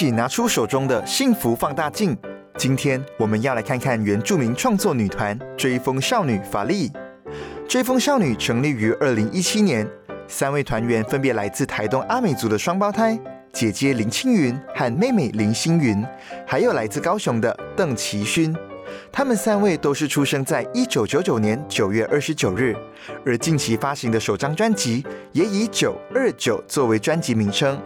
起拿出手中的幸福放大镜。今天我们要来看看原住民创作女团追风少女法力。追风少女成立于二零一七年，三位团员分别来自台东阿美族的双胞胎姐姐林青云和妹妹林星云，还有来自高雄的邓奇勋。他们三位都是出生在一九九九年九月二十九日，而近期发行的首张专辑也以九二九作为专辑名称。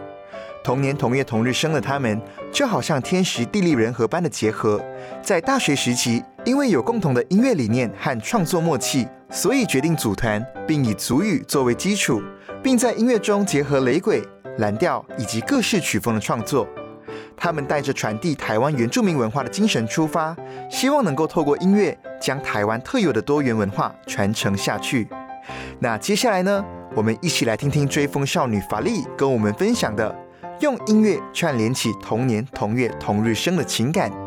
同年同月同日生的他们，就好像天时地利人和般的结合。在大学时期，因为有共同的音乐理念和创作默契，所以决定组团，并以族语作为基础，并在音乐中结合雷鬼、蓝调以及各式曲风的创作。他们带着传递台湾原住民文化的精神出发，希望能够透过音乐将台湾特有的多元文化传承下去。那接下来呢，我们一起来听听追风少女法力跟我们分享的。用音乐串联起同年同月同日生的情感。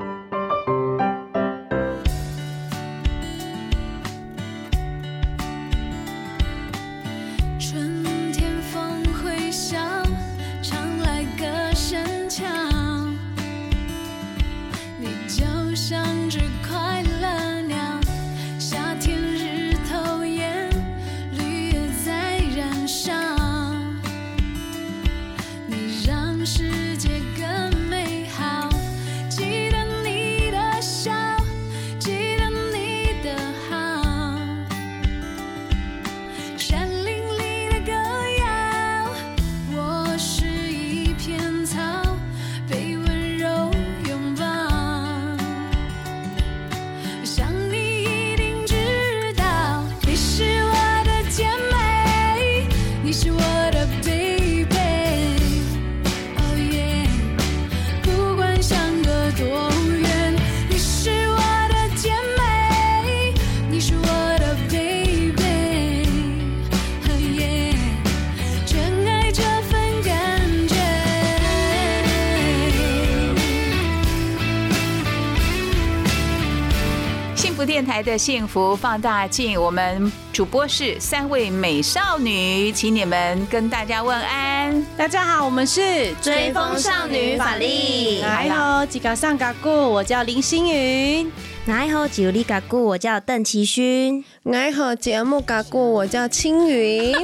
台的幸福放大镜，我们主播是三位美少女，请你们跟大家问安。大家好，我们是追风少女法力。来好，吉卡上嘎古，我叫林星云。来好，吉利嘎古，我叫邓奇勋。来好，节目嘎古，我叫青云。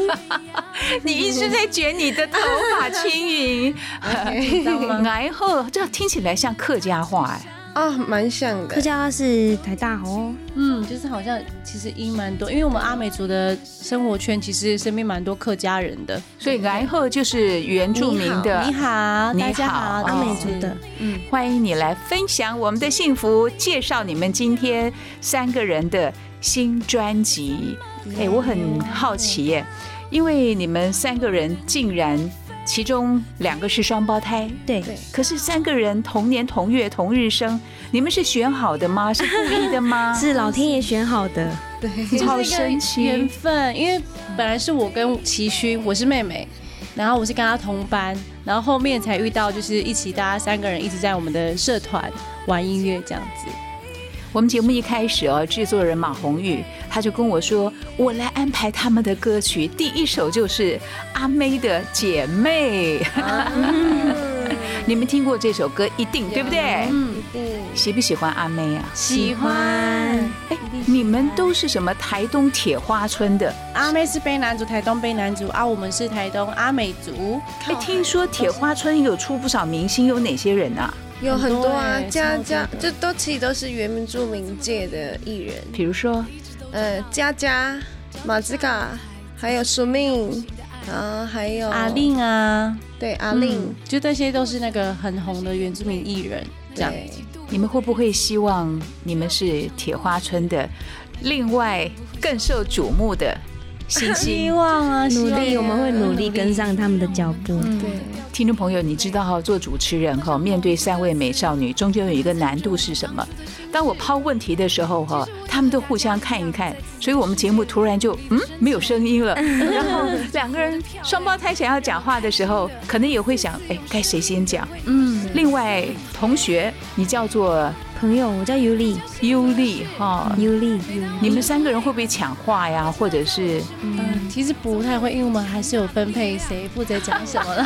你一直在卷你的头发，青云。来好，这听起来像客家话哎。啊，蛮像的。客家话是台大哦，嗯，就是好像其实音蛮多，因为我们阿美族的生活圈其实身边蛮多客家人的，所以来后就是原住民的。你好，大家好，阿美族的，嗯，欢迎你来分享我们的幸福，介绍你们今天三个人的新专辑。哎，我很好奇耶，因为你们三个人竟然。其中两个是双胞胎，对，可是三个人同年同月同日生，你们是选好的吗？是故意的吗？是老天爷选好的，对，好神奇缘分。因为本来是我跟齐勋，我是妹妹，然后我是跟他同班，然后后面才遇到，就是一起大家三个人一直在我们的社团玩音乐这样子。我们节目一开始哦，制作人马红玉他就跟我说：“我来安排他们的歌曲，第一首就是阿妹的《姐妹》。你们听过这首歌，一定对不对？喜不喜欢阿妹啊？喜欢。哎，你们都是什么台东铁花村的？阿妹是卑南族，台东卑南族啊，我们是台东阿美族。哎，听说铁花村有出不少明星，有哪些人啊？有很多啊，佳佳，这都其实都是原住民界的艺人，比如说，呃，佳佳、马兹卡，还有苏命，然后还有阿令啊，对，阿令，就这些都是那个很红的原住民艺人。这样，你们会不会希望你们是铁花村的另外更受瞩目的？信希。望啊，努力，我们会努力跟上他们的脚步。对，听众朋友，你知道哈，做主持人哈，面对三位美少女，中间有一个难度是什么？当我抛问题的时候哈，他们都互相看一看，所以我们节目突然就嗯没有声音了。然后两个人双胞胎想要讲话的时候，可能也会想，哎，该谁先讲？嗯，另外，同学，你叫做朋友，我叫尤丽，尤丽哈，尤丽，你们三个人会不会抢话呀？或者是嗯，其实不太会，因为我们还是有分配谁负责讲什么了。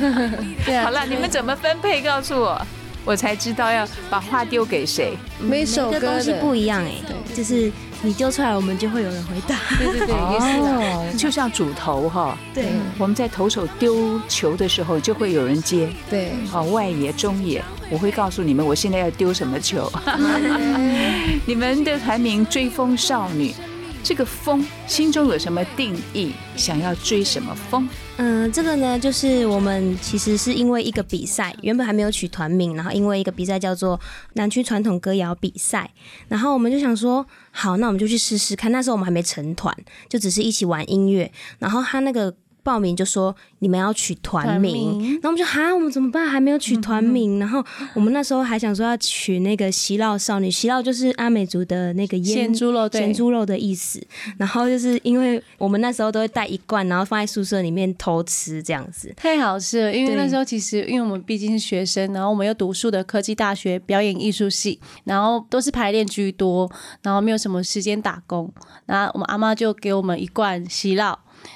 对啊，好了，你们怎么分配？告诉我，我才知道要把话丢给谁。每首歌每个东西不一样哎，就是你丢出来，我们就会有人回答。对对对，也是 就像主投哈，对，我们在投手丢球的时候，就会有人接。对，哦，外野、中野，我会告诉你们，我现在要丢什么球。你们的团名“追风少女”，这个“风”心中有什么定义？想要追什么风？嗯，这个呢，就是我们其实是因为一个比赛，原本还没有取团名，然后因为一个比赛叫做南区传统歌谣比赛，然后我们就想说，好，那我们就去试试看。那时候我们还没成团，就只是一起玩音乐。然后他那个报名就说你们要取团团名，名然后我们就哈，我们怎么办？还没有取团名。然后我们那时候还想说要取那个席烙少女，席烙就是阿美族的那个腌咸猪肉对咸猪肉的意思。然后就是因为我们那时候都会带一罐，然后放在宿舍里面偷吃这样子。太好吃了，因为那时候其实因为我们毕竟是学生，然后我们又读书的科技大学表演艺术系，然后都是排练居多，然后没有什么时间打工，然后我们阿妈就给我们一罐喜酪。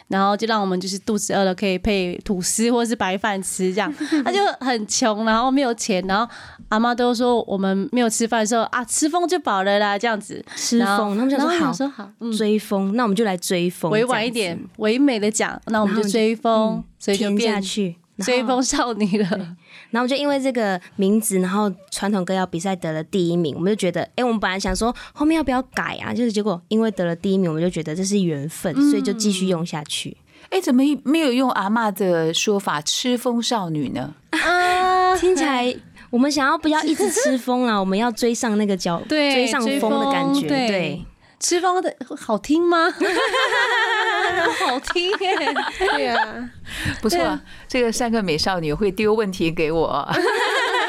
然后就让我们就是肚子饿了可以配吐司或是白饭吃，这样 他就很穷，然后没有钱，然后阿妈都说我们没有吃饭的时候啊，吃风就饱了啦，这样子吃风，他们想说好说好，嗯，追风，那我们就来追风，委婉一点，唯美的讲，那我们就追风嗯，所以就填下变去。追风少女了。然后就因为这个名字，然后传统歌谣比赛得了第一名，我们就觉得，哎，我们本来想说后面要不要改啊？就是结果因为得了第一名，我们就觉得这是缘分，所以就继续用下去。哎，怎么没有用阿妈的说法“吃风少女”呢？听起来我们想要不要一直吃风啊？我们要追上那个脚，对追上风的感觉，对对。吃风的好听吗？好听耶！对啊，不错，这个三个美少女会丢问题给我。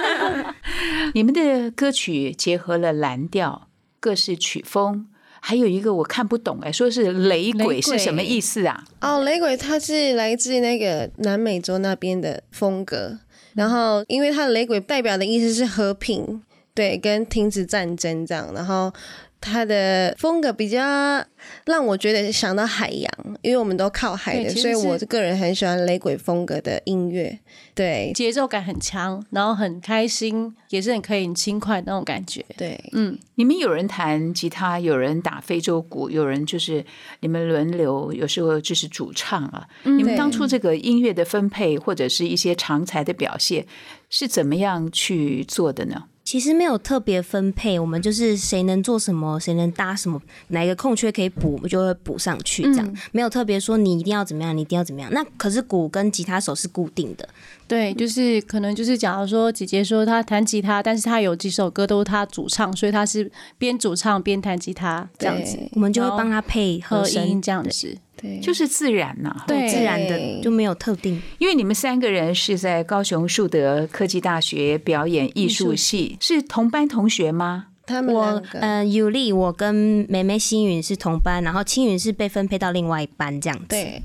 你们的歌曲结合了蓝调、各式曲风，还有一个我看不懂哎，说是雷鬼雷鬼是什么意思啊？哦，雷鬼它是来自那个南美洲那边的风格，然后因为它的雷鬼代表的意思是和平，对，跟停止战争这样，然后。它的风格比较让我觉得想到海洋，因为我们都靠海的，所以我是个人很喜欢雷鬼风格的音乐。对节奏感很强，然后很开心，也是很可以很轻快的那种感觉。对，嗯，你们有人弹吉他，有人打非洲鼓，有人就是你们轮流，有时候就是主唱啊。你们当初这个音乐的分配或者是一些长才的表现是怎么样去做的呢？其实没有特别分配，我们就是谁能做什么，谁能搭什么，哪一个空缺可以补，我们就会补上去，这样、没有特别说你一定要怎么样，你一定要怎么样。那可是鼓跟吉他手是固定的，对，就是可能就是假如说姐姐说她弹吉他，但是她有几首歌都是她主唱，所以她是边主唱边弹吉他这样子我们就会帮她配和音这样子。对，就是自然呐、对自然的就没有特定。因为你们三个人是在高雄树德科技大学表演艺术系，是同班同学吗？他们我呃，尤丽，我跟妹妹星云是同班，然后青云是被分配到另外一班这样子。对，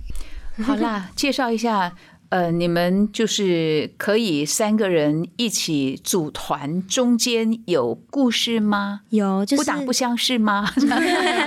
好啦，介绍一下，呃，你们就是可以三个人一起组团，中间有故事吗？有就是不打不相识吗？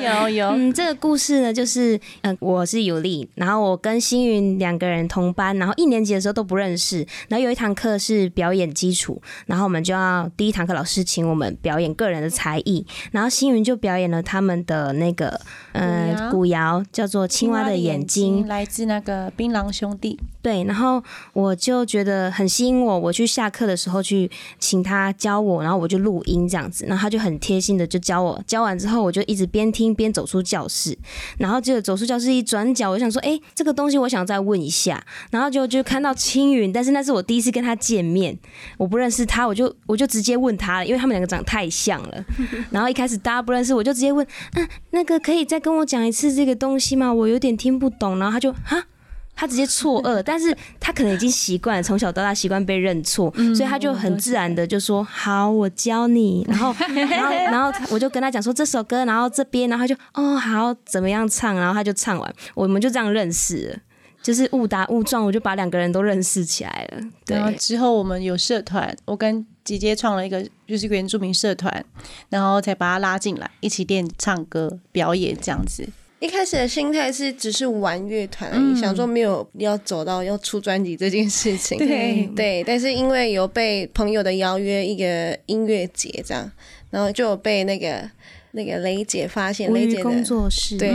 有 有，嗯，这个故事呢，就是嗯、呃我是尤丽，然后我跟星云两个人同班，然后一年级的时候都不认识，然后有一堂课是表演基础，然后我们就要第一堂课老师请我们表演个人的才艺，然后星云就表演了他们的那个呃古古谣，叫做《青蛙的眼睛》，来自那个槟榔兄弟。对，然后然后我就觉得很吸引我，我去下课的时候去请他教我，然后我就录音这样子，然后他就很贴心的就教我，教完之后我就一直边听边走出教室，然后就走出教室一转角，我想说，哎，这个东西我想再问一下，然后就就看到青云，但是那是我第一次跟他见面，我不认识他，我就我就直接问他了，因为他们两个长得太像了，然后一开始大家不认识，我就直接问，嗯，那个可以再跟我讲一次这个东西吗？我有点听不懂，然后他就哈。他直接错愕，但是他可能已经习惯，从小到大习惯被认错，所以他就很自然的就说：“好，我教你。”然后，然后，然后我就跟他讲说这首歌，然后这边，然后他就哦好，怎么样唱？然后他就唱完，我们就这样认识了，就是误打误撞，我就把两个人都认识起来了。然后之后我们有社团，我跟姐姐创了一个就是原住民社团，然后才把他拉进来，一起练唱歌、表演这样子。一开始的心态是只是玩乐团而已，想说没有要走到要出专辑这件事情。对对，但是因为有被朋友的邀约一个音乐节这样，然后就有被那个那个雷姐发现，雷姐工作室对，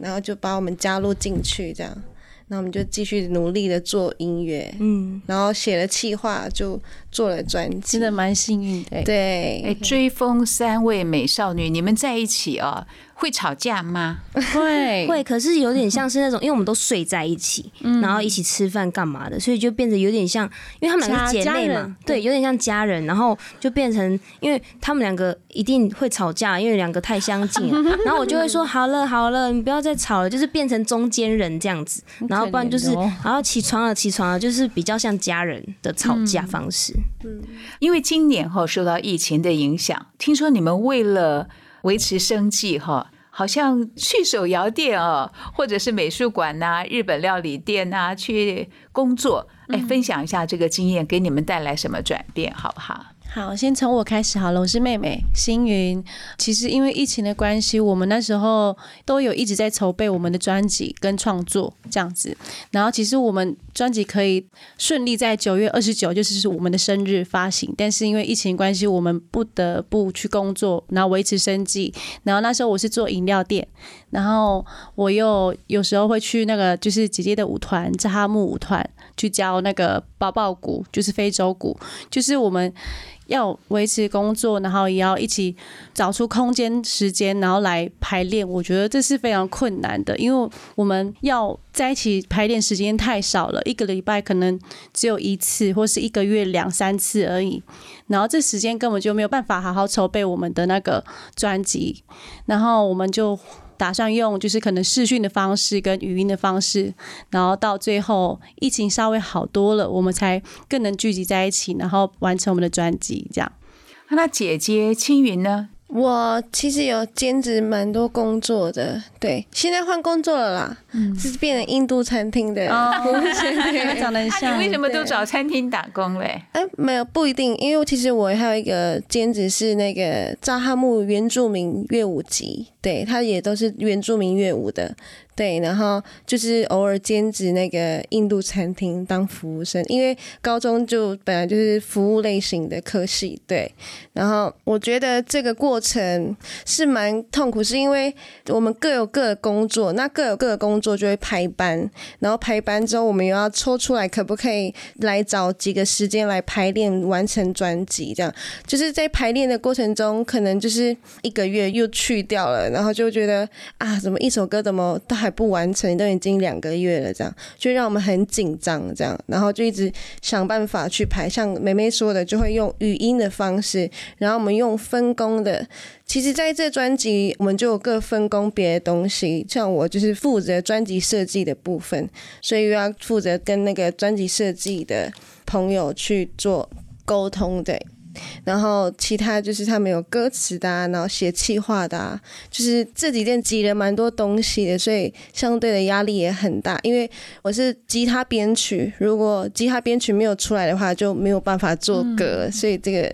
然后就把我们加入进去这样。那我们就继续努力的做音乐，嗯，然后写了企划，就做了专辑，真的蛮幸运的。对，哎，追风三位美少女，你们在一起哦，会吵架吗？会。会，可是有点像是那种，因为我们都睡在一起，然后一起吃饭干嘛的，所以就变得有点像，因为他们两个姐妹嘛，对，有点像家人，然后就变成，因为他们两个一定会吵架，因为两个太相近，然后我就会说好了好了，你不要再吵了，就是变成中间人这样子，然后。不然就是，然后起床了，起床了，就是比较像家人的吵架方式。嗯，因为今年哈受到疫情的影响，听说你们为了维持生计哈，好像去手摇店哦，或者是美术馆呐、日本料理店呐去工作。哎，分享一下这个经验，给你们带来什么转变，好不好？好，先从我开始好了。我是妹妹星云。其实因为疫情的关系，我们那时候都有一直在筹备我们的专辑跟创作这样子。然后其实我们专辑可以顺利在九月二十九，就是我们的生日发行。但是因为疫情关系，我们不得不去工作，然后维持生计。然后那时候我是做饮料店，然后我又有时候会去那个就是姐姐的舞团——扎哈木舞团去教那个抱抱鼓，就是非洲鼓，就是我们。要维持工作，然后也要一起找出空间、时间，然后来排练。我觉得这是非常困难的，因为我们要在一起排练时间太少了，一个礼拜可能只有一次，或是一个月两三次而已。然后这时间根本就没有办法好好筹备我们的那个专辑，然后我们就。打算用就是可能视讯的方式跟语音的方式，然后到最后疫情稍微好多了，我们才更能聚集在一起，然后完成我们的专辑。这样，那姐姐青云呢？我其实有兼职蛮多工作的，对，现在换工作了啦，是变成印度餐厅的。哦，长得很像。你为什么都找餐厅打工嘞？哎，没有，不一定，因为其实我还有一个兼职是那个扎哈木原住民乐舞集，对，他也都是原住民乐舞的。对，然后就是偶尔兼职那个印度餐厅当服务生，因为高中就本来就是服务类型的科系，对。然后我觉得这个过程是蛮痛苦，是因为我们各有各的工作，那各有各的工作就会排班，然后排班之后我们又要抽出来，可不可以来找几个时间来排练完成专辑？这样就是在排练的过程中，可能就是一个月又去掉了，然后就觉得啊，怎么一首歌怎么。还不完成，都已经两个月了，这样就让我们很紧张，这样，然后就一直想办法去排。像梅梅说的，就会用语音的方式，然后我们用分工的。其实在这专辑，我们就有各分工别的东西。像我就是负责专辑设计的部分，所以又要负责跟那个专辑设计的朋友去做沟通的。然后其他就是他们有歌词的，然后写气话的，就是这几天挤了蛮多东西的，所以相对的压力也很大。因为我是吉他编曲，如果吉他编曲没有出来的话，就没有办法做歌，所以这个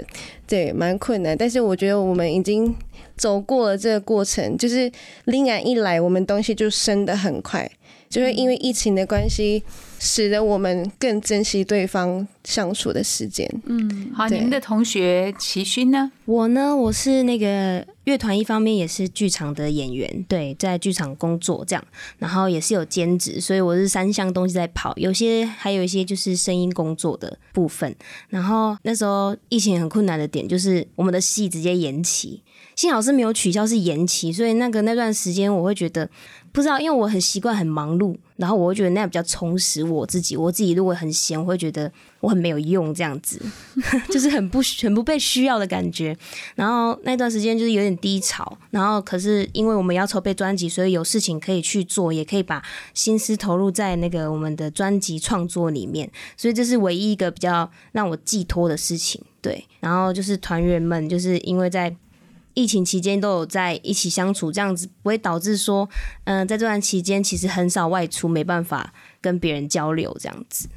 对蛮困难。但是我觉得我们已经走过了这个过程，就是灵感一来，我们东西就升的很快。就会因为疫情的关系，使得我们更珍惜对方相处的时间。嗯，好，对你们的同学齐勋呢？我呢，我是那个乐团，一方面也是剧场的演员，对，在剧场工作这样，然后也是有兼职，所以我是三项东西在跑，有些还有一些就是声音工作的部分。然后那时候疫情很困难的点就是我们的戏直接延期，幸好是没有取消，是延期，所以那个那段时间我会觉得不知道，因为我很习惯很忙碌，然后我会觉得那样比较充实我自己。我自己如果很闲，我会觉得我很没有用，这样子，就是很不很不被需要的感觉。然后那段时间就是有点低潮，然后可是因为我们要筹备专辑，所以有事情可以去做，也可以把心思投入在那个我们的专辑创作里面，所以这是唯一一个比较让我寄托的事情。对，然后就是团员们，就是因为在疫情期间都有在一起相处，这样子不会导致说，嗯、在这段期间其实很少外出，没办法跟别人交流这样子。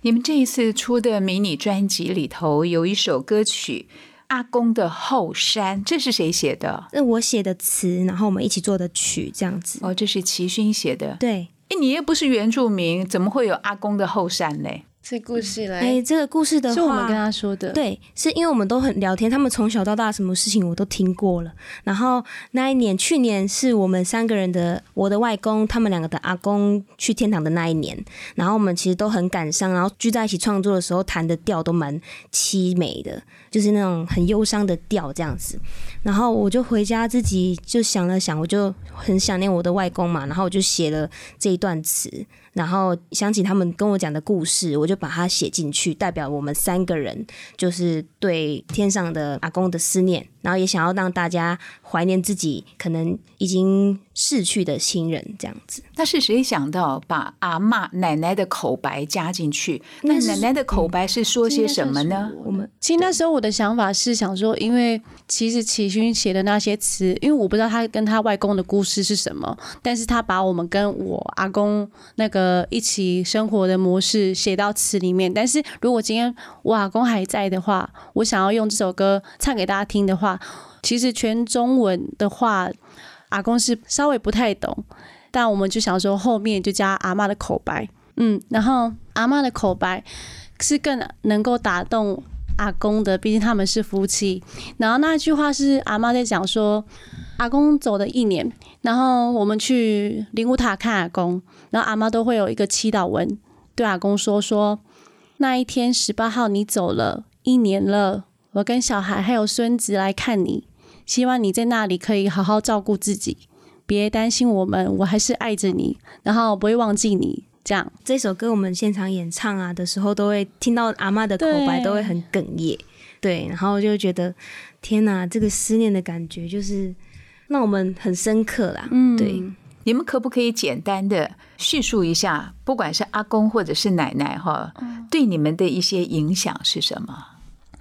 你们这一次出的迷你专辑里头有一首歌曲《阿公的后山》，这是谁写的？那我写的词，然后我们一起做的曲，这样子。哦，这是齐勋写的。对，哎，你又不是原住民，怎么会有阿公的后山呢？这故事来，哎、这个故事的话，是我们跟他说的。，对，是因为我们都很聊天，他们从小到大什么事情我都听过了。然后那一年，去年是我们三个人的，我的外公他们两个的阿公去天堂的那一年。然后我们其实都很感伤，然后聚在一起创作的时候，弹的调都蛮凄美的，就是那种很忧伤的调这样子。然后我就回家自己就想了想，我就很想念我的外公嘛，然后我就写了这一段词。然后想起他们跟我讲的故事，我就把它写进去，代表我们三个人就是对天上的阿公的思念，然后也想要让大家怀念自己可能已经逝去的亲人，这样子。那是谁想到把阿嬷奶奶的口白加进去？那奶奶的口白是说些什么呢？我们其实那时候我的想法是想说，因为其实齐勋写的那些词，因为我不知道他跟他外公的故事是什么，但是他把我们跟我阿公那个一起生活的模式写到词里面。但是如果今天我阿公还在的话，我想要用这首歌唱给大家听的话，其实全中文的话，阿公是稍微不太懂，但我们就想说后面就加阿妈的口白，嗯，然后阿妈的口白是更能够打动阿公的，毕竟他们是夫妻。然后那句话是阿妈在讲说，阿公走的一年，然后我们去灵武塔看阿公，然后阿妈都会有一个祈祷文，对阿公说说那一天十八号你走了一年了，我跟小孩还有孙子来看你，希望你在那里可以好好照顾自己，别担心我们，我还是爱着你，然后不会忘记你。这样，这首歌我们现场演唱啊的时候，都会听到阿妈的口白，都会很哽咽。对，然后就觉得天哪，这个思念的感觉就是让我们很深刻啦。嗯对，你们可不可以简单的叙述一下，不管是阿公或者是奶奶哈，对你们的一些影响是什么？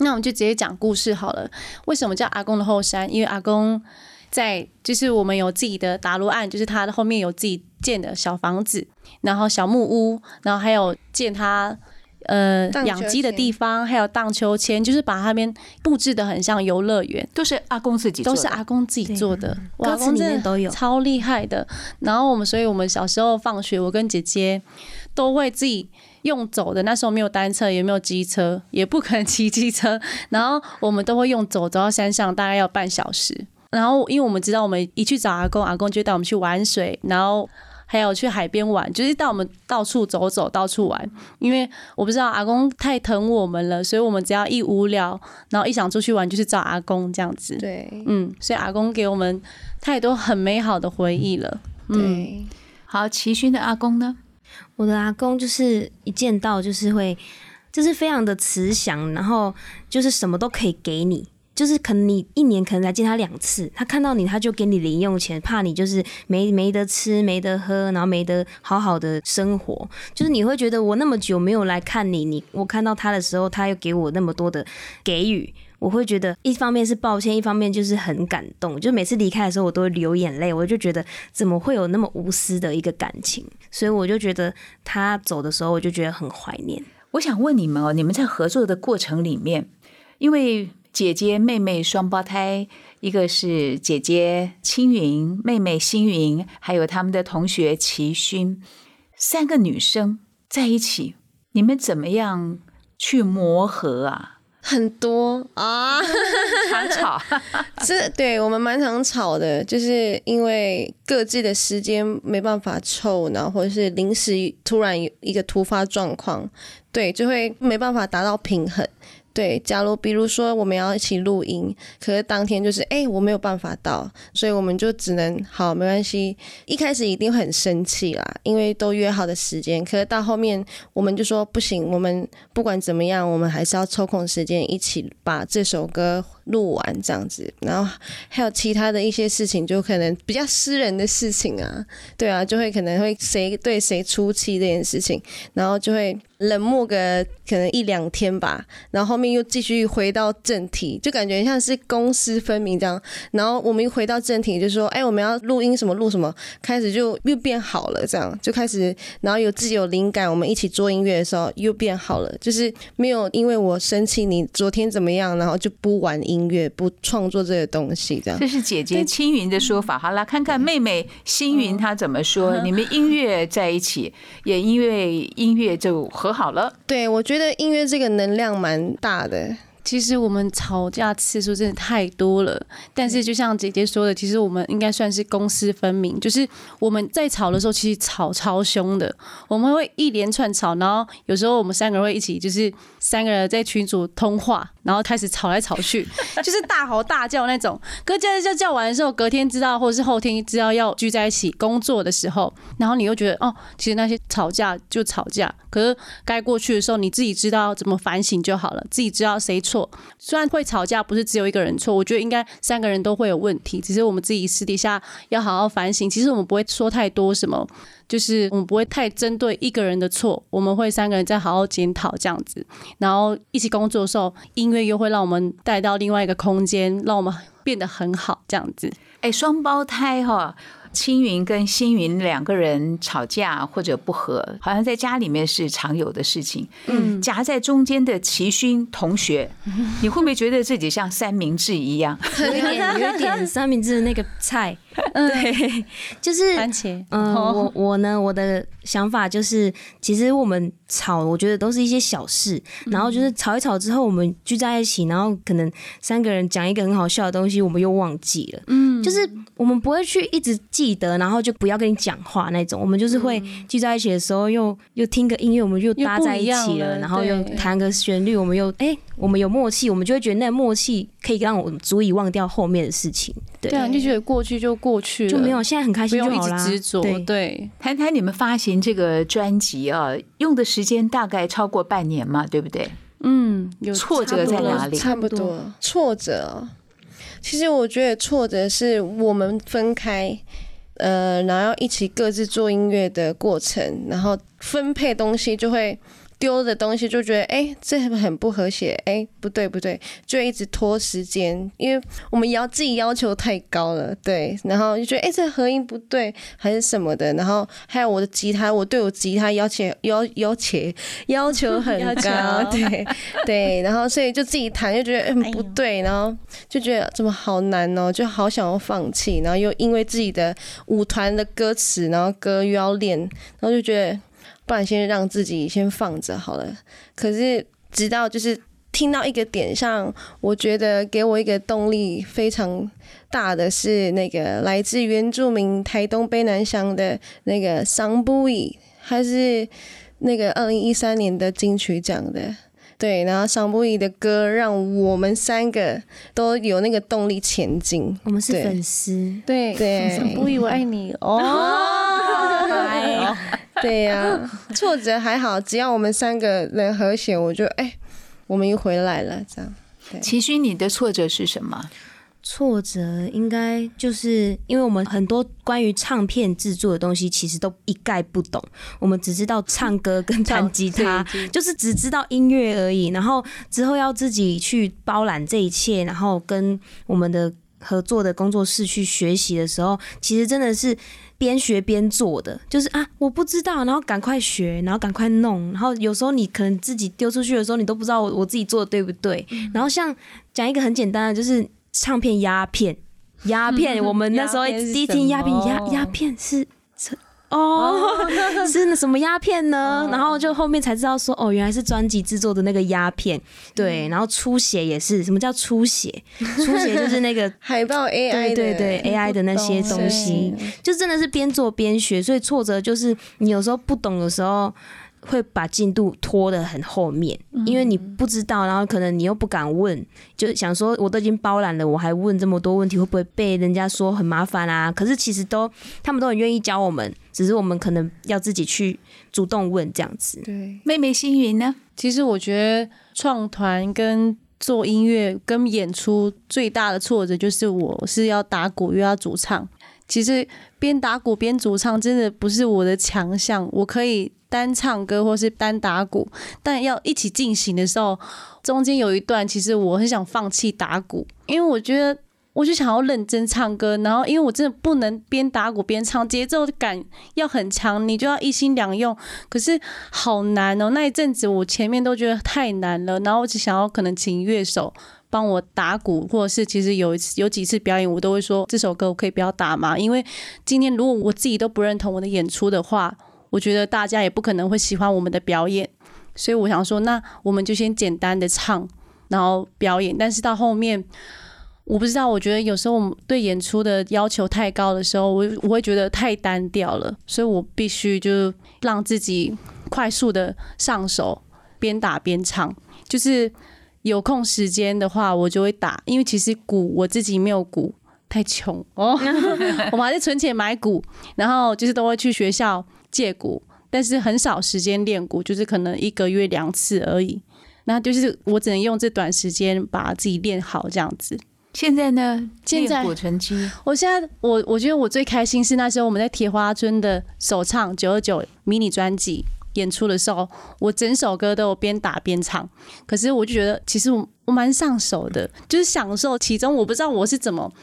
那我们就直接讲故事好了。为什么叫阿公的后山？因为阿公在，就是我们有自己的打罗案，就是他的后面有自己建的小房子，然后小木屋，然后还有建他呃养鸡的地方，还有荡秋千，就是把那边布置的很像游乐园。都是阿公自己做的，都是阿公自己做的，我歌词阿公真的里面都有超厉害的。然后我们，所以我们小时候放学，我跟姐姐都会自己用走的。那时候没有单车，也没有机车，也不可能骑机车，然后我们都会用走，走到山上大概要半小时。然后，因为我们知道，我们一去找阿公，阿公就带我们去玩水，然后还有去海边玩，就是带我们到处走走，到处玩。因为我不知道阿公太疼我们了，所以我们只要一无聊，然后一想出去玩，就是找阿公这样子。对嗯，所以阿公给我们太多很美好的回忆了。嗯，对，好，齐勋的阿公呢？我的阿公就是一见到就是会，就是非常的慈祥，然后就是什么都可以给你。就是可能你一年可能来见他两次，他看到你他就给你零用钱，怕你就是没没得吃没得喝，然后没得好好的生活。就是你会觉得我那么久没有来看你，你我看到他的时候，他又给我那么多的给予，我会觉得一方面是抱歉，一方面就是很感动。就每次离开的时候，我都流眼泪，我就觉得怎么会有那么无私的一个感情？所以我就觉得他走的时候，我就觉得很怀念。我想问你们哦，你们在合作的过程里面，因为姐姐妹妹双胞胎，一个是姐姐青云，妹妹星云，还有他们的同学齐勋，三个女生在一起，你们怎么样去磨合啊？很多。啊，常吵，是对我们蛮常吵的，就是因为各自的时间没办法凑，然后或者是临时突然有一个突发状况，对，就会没办法达到平衡。对，假如比如说我们要一起录音，可是当天就是哎、我没有办法到，所以我们就只能好没关系。一开始一定很生气啦，因为都约好的时间，可是到后面我们就说不行，我们不管怎么样，我们还是要抽空时间一起把这首歌录完这样子。然后还有其他的一些事情，就可能比较私人的事情啊，对啊，就会可能会谁对谁出气这件事情，然后就会冷漠个可能一两天吧，然后后面又继续回到正题，就感觉像是公私分明这样。然后我们一回到正题，就说哎，我们要录音什么录什么，开始就又变好了，这样就开始，然后有自己有灵感，我们一起做音乐的时候又变好了，就是没有因为我生气你昨天怎么样，然后就不玩音乐，不创作这个东西，这样。这是姐姐青云的说法。好了，看看妹妹星云她怎么说。你们音乐在一起，也因为音乐就和好了。对，我觉得音乐这个能量蛮大的。其实我们吵架次数真的太多了，但是就像姐姐说的，其实我们应该算是公私分明。就是我们在吵的时候，其实吵超凶的，我们会一连串吵，然后有时候我们三个人会一起，就是三个人在群组通话，然后开始吵来吵去，就是大吼大叫那种。可是叫叫叫完的时候，隔天知道或者是后天知道要聚在一起工作的时候，然后你又觉得哦，其实那些吵架就吵架，可是该过去的时候，你自己知道怎么反省就好了，自己知道谁错。虽然会吵架不是只有一个人错，我觉得应该三个人都会有问题，只是我们自己私底下要好好反省。其实我们不会说太多什么，就是我们不会太针对一个人的错，我们会三个人再好好检讨这样子，然后一起工作的时候，音乐又会让我们带到另外一个空间，让我们变得很好这样子。哎，双胞胎哈、青云跟星云两个人吵架或者不和，好像在家里面是常有的事情。嗯，夹在中间的齐勋同学，你会不会觉得自己像三明治一样？有一点有一点三明治的那个菜，对，就是番茄，嗯，我我呢，我的想法就是，其实我们吵，我觉得都是一些小事，然后就是吵一吵之后，我们聚在一起，然后可能三个人讲一个很好笑的东西，我们又忘记了，嗯，就是我们不会去一直记得，然后就不要跟你讲话那种，我们就是会聚在一起的时候又又听个音乐，我们又搭在一起了，然后又弹个旋律，我们又哎、我们有默契，我们就会觉得那个默契可以让我足以忘掉后面的事情，对，对啊，你就觉得过去就过去了，就没有现在很开不用一心就好啦，执着，对对。谈谈你们发行这个专辑啊，用的时间大概超过半年嘛，对不对？嗯，有挫折在哪里？差不多挫折哦。其实我觉得挫折是我们分开，呃，然后一起各自做音乐的过程，然后分配东西就会丢的东西就觉得哎、这很不和谐，哎、不对不对，就一直拖时间，因为我们要自己要求太高了，对，然后就觉得哎、这合音不对还是什么的，然后还有我的吉他，我对我吉他要求要要求要求很高，对对，然后所以就自己弹就觉得嗯不对，然后就觉得怎么好难哦，就好想要放弃，然后又因为自己的舞团的歌词，然后歌又要练，然后就觉得不然先让自己先放着好了。可是直到就是听到一个点上，我觉得给我一个动力非常大的是那个来自原住民台东卑南乡的那个桑布伊，他是那个二零一三年的金曲奖的。对，然后桑布伊的歌让我们三个都有那个动力前进。我们是粉丝，对对 桑不以我爱你哦，对呀、挫折还好，只要我们三个人和谐，我就哎、我们又回来了，这样。齐勋，你的挫折是什么？挫折应该就是因为我们很多关于唱片制作的东西，其实都一概不懂，我们只知道唱歌跟弹吉他，就是只知道音乐而已。然后之后要自己去包揽这一切，然后跟我们的合作的工作室去学习的时候，其实真的是边学边做的，就是啊，我不知道，然后赶快学，然后赶快弄，然后有时候你可能自己丢出去的时候，你都不知道我我自己做的对不对。然后像讲一个很简单的，就是唱片鸦片，鸦片，我们那时候一听鸦片，鸦鸦片是是哦，是那什么鸦片呢？然后就后面才知道说，哦，原来是专辑制作的那个鸦片。对，然后出血也是，什么叫出血？出血就是那个海报 AI 对对对 AI 的那些东西，就真的是边做边学，所以挫折就是你有时候不懂的时候。会把进度拖得很后面，因为你不知道，然后可能你又不敢问，就想说我都已经包揽了，我还问这么多问题，会不会被人家说很麻烦啊？可是其实都他们都很愿意教我们，只是我们可能要自己去主动问这样子。对，妹妹星云呢？其实我觉得创团跟做音乐跟演出最大的挫折就是我是要打鼓又要主唱。其实边打鼓边主唱真的不是我的强项，我可以单唱歌或是单打鼓，但要一起进行的时候，中间有一段其实我很想放弃打鼓，因为我觉得我就想要认真唱歌，然后因为我真的不能边打鼓边唱，节奏感要很强，你就要一心两用，可是好难哦。那一阵子我前面都觉得太难了，然后我只想要可能请乐手帮我打鼓，或者是其实有一次有几次表演，我都会说这首歌我可以不要打嘛，因为今天如果我自己都不认同我的演出的话，我觉得大家也不可能会喜欢我们的表演，所以我想说，那我们就先简单的唱，然后表演，但是到后面。我不知道，我觉得有时候我们对演出的要求太高的时候，我我会觉得太单调了，所以我必须就让自己快速的上手，边打边唱。就是有空时间的话，我就会打，因为其实鼓我自己没有鼓，太穷哦，我们还是存钱买鼓，然后就是都会去学校借鼓，但是很少时间练鼓，就是可能一个月两次而已。那就是我只能用这短时间把自己练好这样子。现在呢？现在练鼓成绩，我现在我我觉得我最开心是那时候我们在铁花村的首唱九二九迷你专辑演出的时候，我整首歌都有边打边唱。可是我就觉得其实我我蛮上手的，就是享受其中。我不知道我是怎么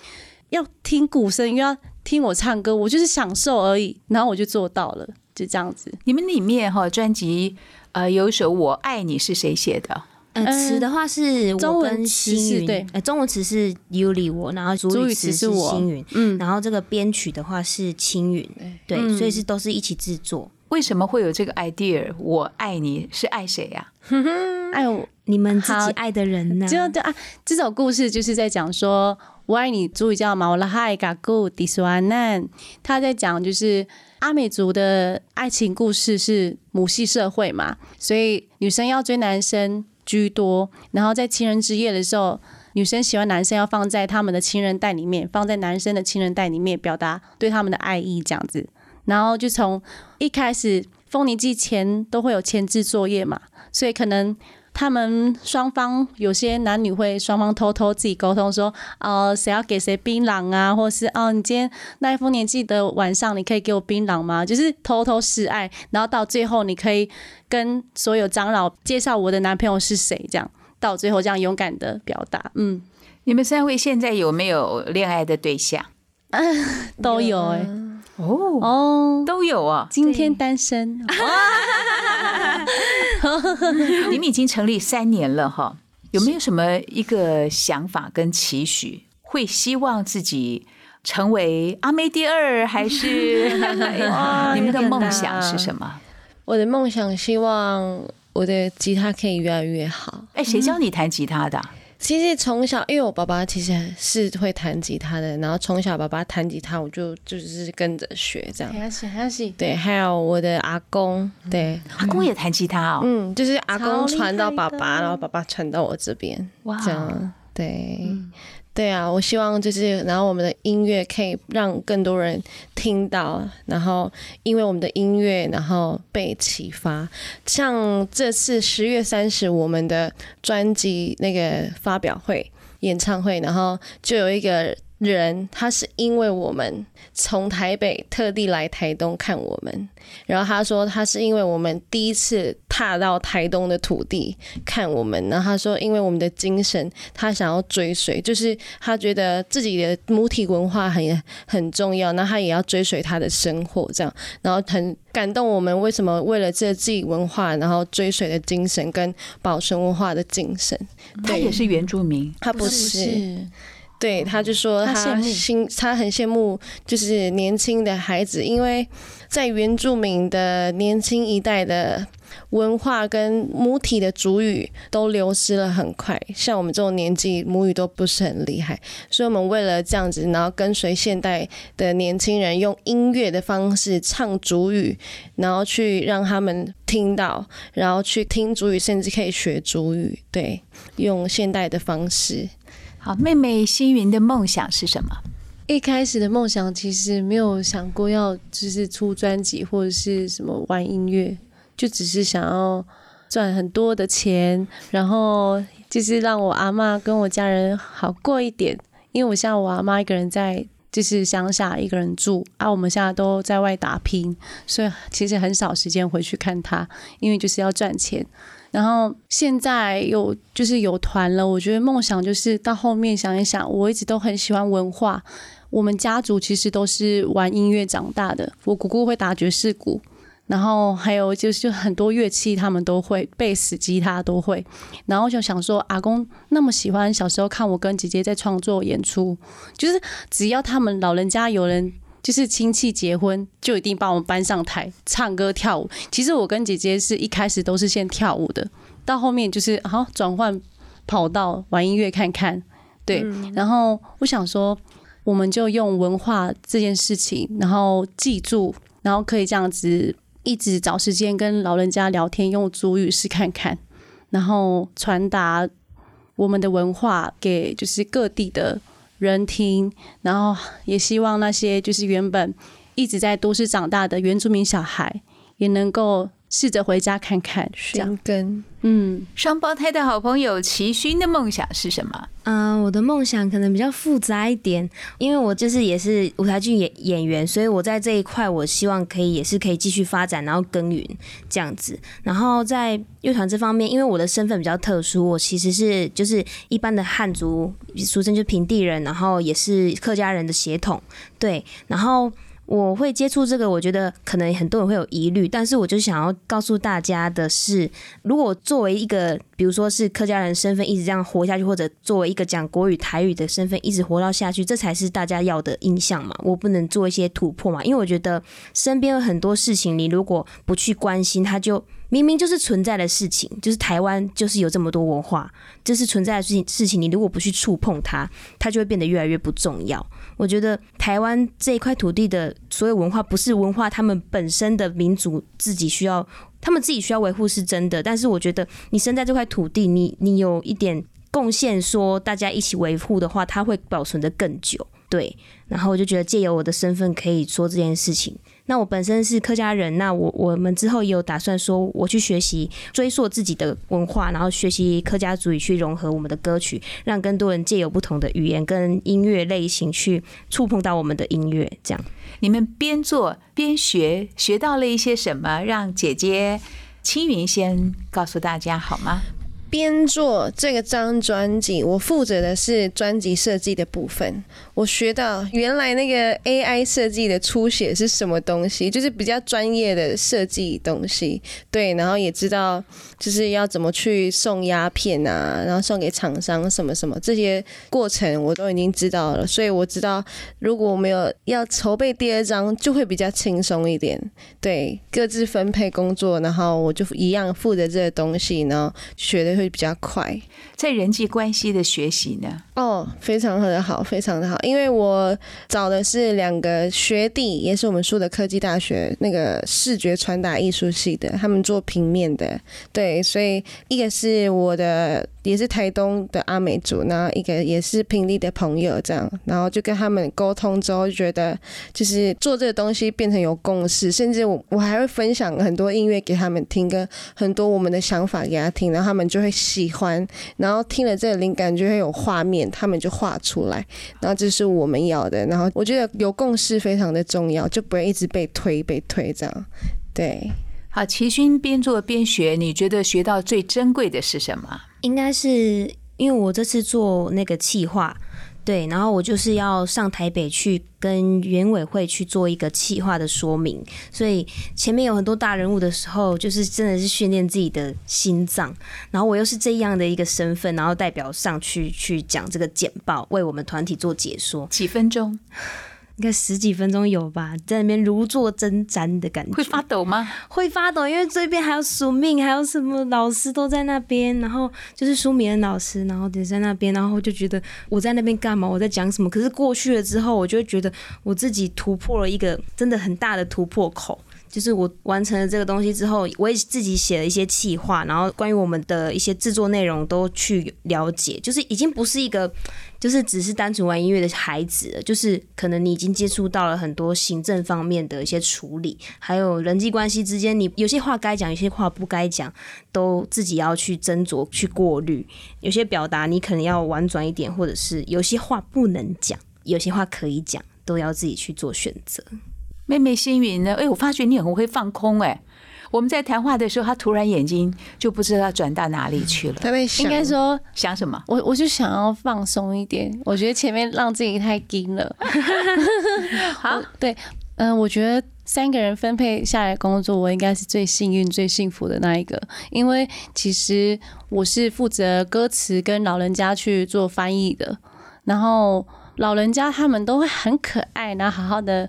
要听鼓声，又要听我唱歌，我就是享受而已。然后我就做到了，就这样子。你们里面哈专辑呃有一首《我爱你》是谁写的？呃，词的话是我中文星云，对呃，中文词是 Yuli 我，然后主主语语词是我星云，嗯，然后这个编曲的话是青云，对，嗯所以是都是一起制作。为什么会有这个 idea？我爱你是爱谁呀、哎我你们自己爱的人呢？就对啊，这首故事就是在讲说，我爱你，主语叫马拉海嘎古迪斯瓦难，他在讲就是阿美族的爱情故事是母系社会嘛，所以女生要追男生居多，然后在情人之夜的时候。女生喜欢男生，要放在他们的情人袋里面，放在男生的情人袋里面，表达对他们的爱意这样子。然后就从一开始丰年祭前都会有前置作业嘛，所以可能他们双方有些男女会双方偷偷自己沟通说，哦、谁要给谁槟榔啊，或者是哦，你今天那一丰年祭的晚上，你可以给我槟榔吗？就是偷偷示爱，然后到最后你可以跟所有长老介绍我的男朋友是谁，这样到最后这样勇敢的表达，嗯，你们三位现在有没有恋爱的对象？都有哎、哦，哦，都有啊。今天单身，你们已经成立三年了哈，有没有什么一个想法跟期许？会希望自己成为阿妹第二，还是 你们的梦想是什么？我的梦想希望我的吉他可以越来越好。哎，谁教你弹吉他的啊？其实从小，因为我爸爸其实是会弹吉他的，然后从小爸爸弹吉他，我就就是跟着学这样。还要洗还要洗，对，还有我的阿公，对，阿公也弹吉他哦。嗯，就是阿公传到爸爸，然后爸爸传到我这边，哇这样对。对啊，我希望就是，然后我们的音乐可以让更多人听到，然后因为我们的音乐，然后被启发。像这次十月三十，我们的专辑那个发表会、演唱会，然后就有一个人，他是因为我们从台北特地来台东看我们，然后他说他是因为我们第一次踏到台东的土地看我们，然后他说因为我们的精神，他想要追随，就是他觉得自己的母体文化很很重要，那他也要追随他的生活这样，然后很感动我们为什么为了这自己文化，然后追随的精神跟保存文化的精神，他也是原住民，他不不是。对，他就说他心，他很羡慕，就是年轻的孩子，因为在原住民的年轻一代的文化跟母体的主语都流失了很快，像我们这种年纪，母语都不是很厉害，所以我们为了这样子，然后跟随现代的年轻人，用音乐的方式唱主语，然后去让他们听到，然后去听主语，甚至可以学主语，对，用现代的方式。好，妹妹星云的梦想是什么？一开始的梦想其实没有想过要就是出专辑或者是什么玩音乐，就只是想要赚很多的钱，然后就是让我阿妈跟我家人好过一点。因为我像我阿妈一个人在就是乡下一个人住啊，我们现在都在外打拼，所以其实很少时间回去看他，因为就是要赚钱。然后现在有就是有团了，我觉得梦想就是到后面想一想，我一直都很喜欢文化。我们家族其实都是玩音乐长大的，我姑姑会打爵士鼓，然后还有就是很多乐器他们都会，贝斯、吉他都会。然后就想说，阿公那么喜欢，小时候看我跟姐姐在创作演出，就是只要他们老人家有人。就是亲戚结婚，就一定把我们搬上台唱歌跳舞。其实我跟姐姐是一开始都是先跳舞的，到后面就是好转换跑道玩音乐看看，对。然后我想说，我们就用文化这件事情，然后记住，然后可以这样子一直找时间跟老人家聊天，用主语试看看，然后传达我们的文化给就是各地的人听，然后也希望那些就是原本一直在都市长大的原住民小孩，也能够试着回家看看，这样，寻根，嗯。双胞胎的好朋友齐勋的梦想是什么？嗯、我的梦想可能比较复杂一点，因为我就是也是舞台剧演演员，所以我在这一块，我希望可以也是可以继续发展，然后耕耘这样子。然后在乐团这方面，因为我的身份比较特殊，我其实是就是一般的汉族，俗称就平地人，然后也是客家人的血统，对，然后。我会接触这个，我觉得可能很多人会有疑虑，但是我就想要告诉大家的是，如果作为一个，比如说是客家人身份一直这样活下去，或者作为一个讲国语台语的身份一直活到下去，这才是大家要的印象嘛。我不能做一些突破嘛，因为我觉得身边有很多事情，你如果不去关心，它就明明就是存在的事情，就是台湾就是有这么多文化，这是存在的事情，事情你如果不去触碰它，它就会变得越来越不重要。我觉得台湾这一块土地的所有文化，不是文化，他们本身的民族自己需要，他们自己需要维护是真的。但是我觉得你生在这块土地，你你有一点贡献，说大家一起维护的话，它会保存的更久。对，然后我就觉得借由我的身份可以说这件事情。那我本身是客家人，那我我们之后也有打算说，我去学习追溯自己的文化，然后学习客家族语去融合我们的歌曲，让更多人借由不同的语言跟音乐类型去触碰到我们的音乐，这样。你们边做边学，学到了一些什么？让姐姐青云先告诉大家好吗？边做这个张专辑，我负责的是专辑设计的部分。我学到原来那个 AI 设计的初写是什么东西，就是比较专业的设计东西。对，然后也知道就是要怎么去送鸦片啊，然后送给厂商什么什么这些过程我都已经知道了。所以我知道，如果我没有要筹备第二张，就会比较轻松一点。对，各自分配工作，然后我就一样负责这个东西，然后学的会比较快。在人际关系的学习呢？哦，非常的好，非常的好，因为我找的是两个学弟，也是我们树的科技大学那个视觉传达艺术系的，他们做平面的，对，所以一个是我的，也是台东的阿美族，然后一个也是平地的朋友，这样，然后就跟他们沟通之后，就觉得就是做这个东西变成有共识，甚至我我还会分享很多音乐给他们听，跟很多我们的想法给他听，然后他们就会会喜欢，然后听了这个灵感就会有画面，他们就画出来，然后这是我们要的。然后我觉得有共识非常的重要，就不会一直被推被推这样。对，好，齐勋边做边学，你觉得学到最珍贵的是什么？应该是因为我这次做那个企划，对，然后我就是要上台北去跟原委会去做一个企划的说明，所以前面有很多大人物的时候，就是真的是训练自己的心脏。然后我又是这样的一个身份，然后代表上去去讲这个简报，为我们团体做解说，几分钟？应该十几分钟有吧，在那边如坐针毡的感觉，会发抖吗？会发抖，因为这边还有署命，还有什么老师都在那边，然后就是苏明恩老师，然后也在那边，然后就觉得我在那边干嘛？我在讲什么？可是过去了之后，我就会觉得我自己突破了一个真的很大的突破口。就是我完成了这个东西之后，我也自己写了一些企划，然后关于我们的一些制作内容都去了解，就是已经不是一个就是只是单纯玩音乐的孩子，就是可能你已经接触到了很多行政方面的一些处理，还有人际关系之间，你有些话该讲，有些话不该讲，都自己要去斟酌、去过滤。有些表达你可能要婉转一点，或者是有些话不能讲，有些话可以讲，都要自己去做选择。妹妹星云呢？哎，我发觉你很会放空哎。我们在谈话的时候，她突然眼睛就不知道转到哪里去了。他在想，应该说，想什么？我我就想要放松一点。我觉得前面让自己太紧了。好，对，嗯、我觉得三个人分配下来工作，我应该是最幸运、最幸福的那一个，因为其实我是负责歌词跟老人家去做翻译的，然后老人家他们都会很可爱，然后好好的。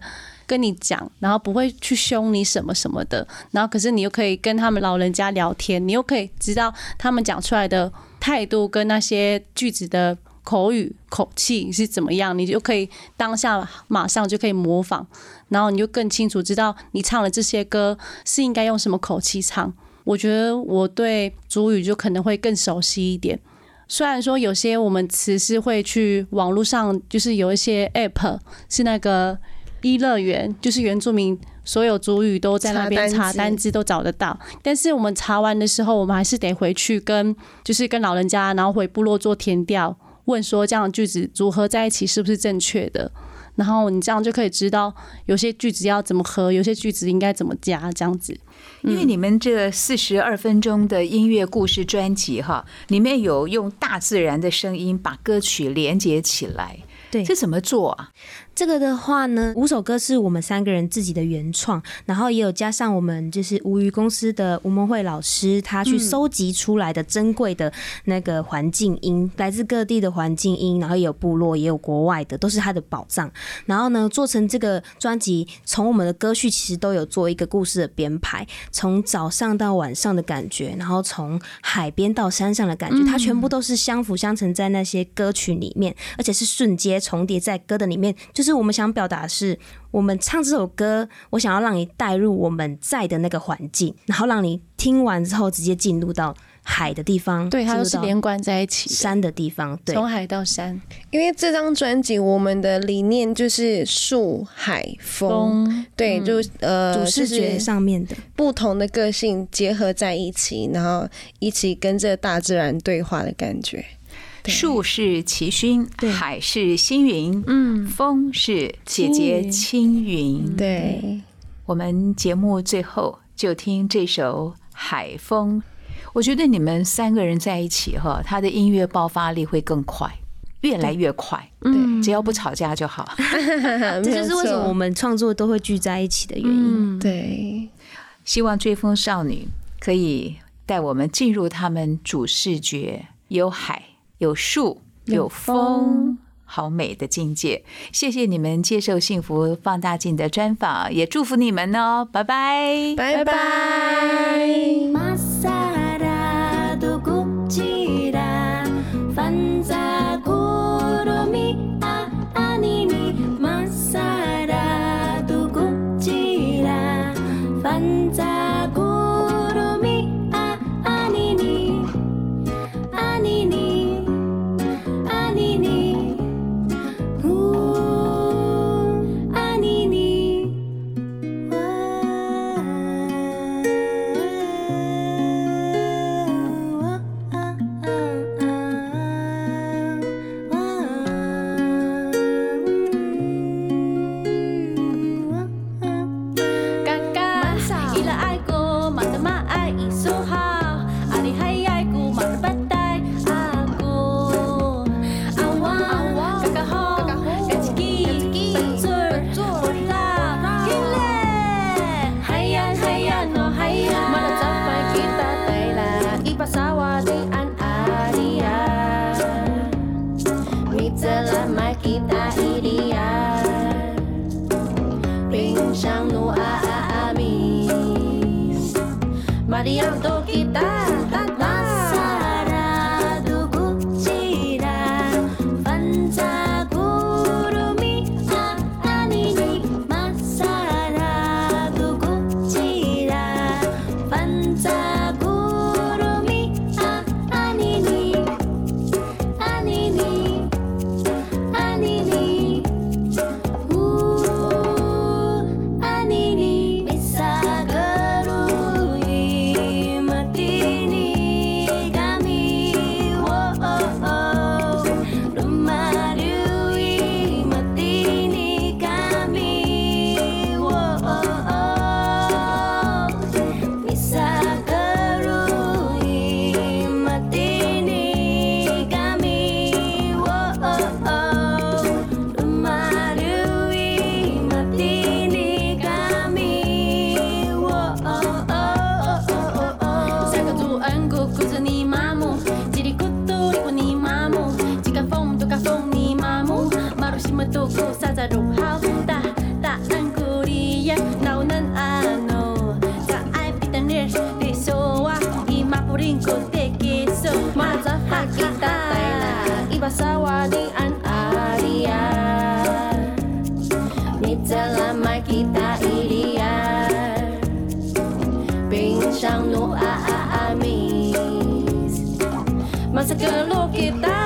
跟你讲，然后不会去凶你什么什么的，然后可是你又可以跟他们老人家聊天，你又可以知道他们讲出来的态度跟那些句子的口语口气是怎么样，你就可以当下马上就可以模仿，然后你就更清楚知道你唱了这些歌是应该用什么口气唱。我觉得我对主语就可能会更熟悉一点。虽然说有些我们词是会去网络上，就是有一些 app 是那个一乐园，就是原住民所有主语都在那边查查单字单字都找得到。但是我们查完的时候，我们还是得回去跟就是跟老人家，然后回部落做填调，问说这样的句子组合在一起是不是正确的。然后你这样就可以知道有些句子要怎么合，有些句子应该怎么加，这样子。因为你们这四十二分钟的音乐故事专辑哈，里面有用大自然的声音把歌曲连接起来，对这怎么做啊？这个的话呢，五首歌是我们三个人自己的原创，然后也有加上我们就是无鱼公司的吴梦慧老师，他去收集出来的珍贵的那个环境音，来自各地的环境音，然后也有部落，也有国外的，都是他的宝藏。然后呢，做成这个专辑，从我们的歌序其实都有做一个故事的编排，从早上到晚上的感觉，然后从海边到山上的感觉，它全部都是相辅相成在那些歌曲里面，而且是瞬间重叠在歌的里面。就是我们想表达的是，我们唱这首歌，我想要让你带入我们在的那个环境，然后让你听完之后直接进入到海的地方，对，它都是连贯在一起，山的地方，对。从海到山。因为这张专辑我们的理念就是树海风，风对，就呃主视觉上面的，不同的个性结合在一起，然后一起跟这大自然对话的感觉。对树是齐勋，海是星云，嗯，风是姐姐青云。对，我们节目最后就听这首《海风》。我觉得你们三个人在一起哈，他的音乐爆发力会更快，越来越快。嗯只要不吵架就好。这就是为什么我们创作都会聚在一起的原因。嗯，对希望追风少女可以带我们进入他们主视觉，有海，有树，有风。好美的境界！谢谢你们接受《幸福放大镜》的专访，也祝福你们哦，拜拜，拜拜。variando quitar. Ingkong teke so Maza hakita taila Iba sawa di an aria Nitsala makita iria Pinsang no amis, Masa kalau kita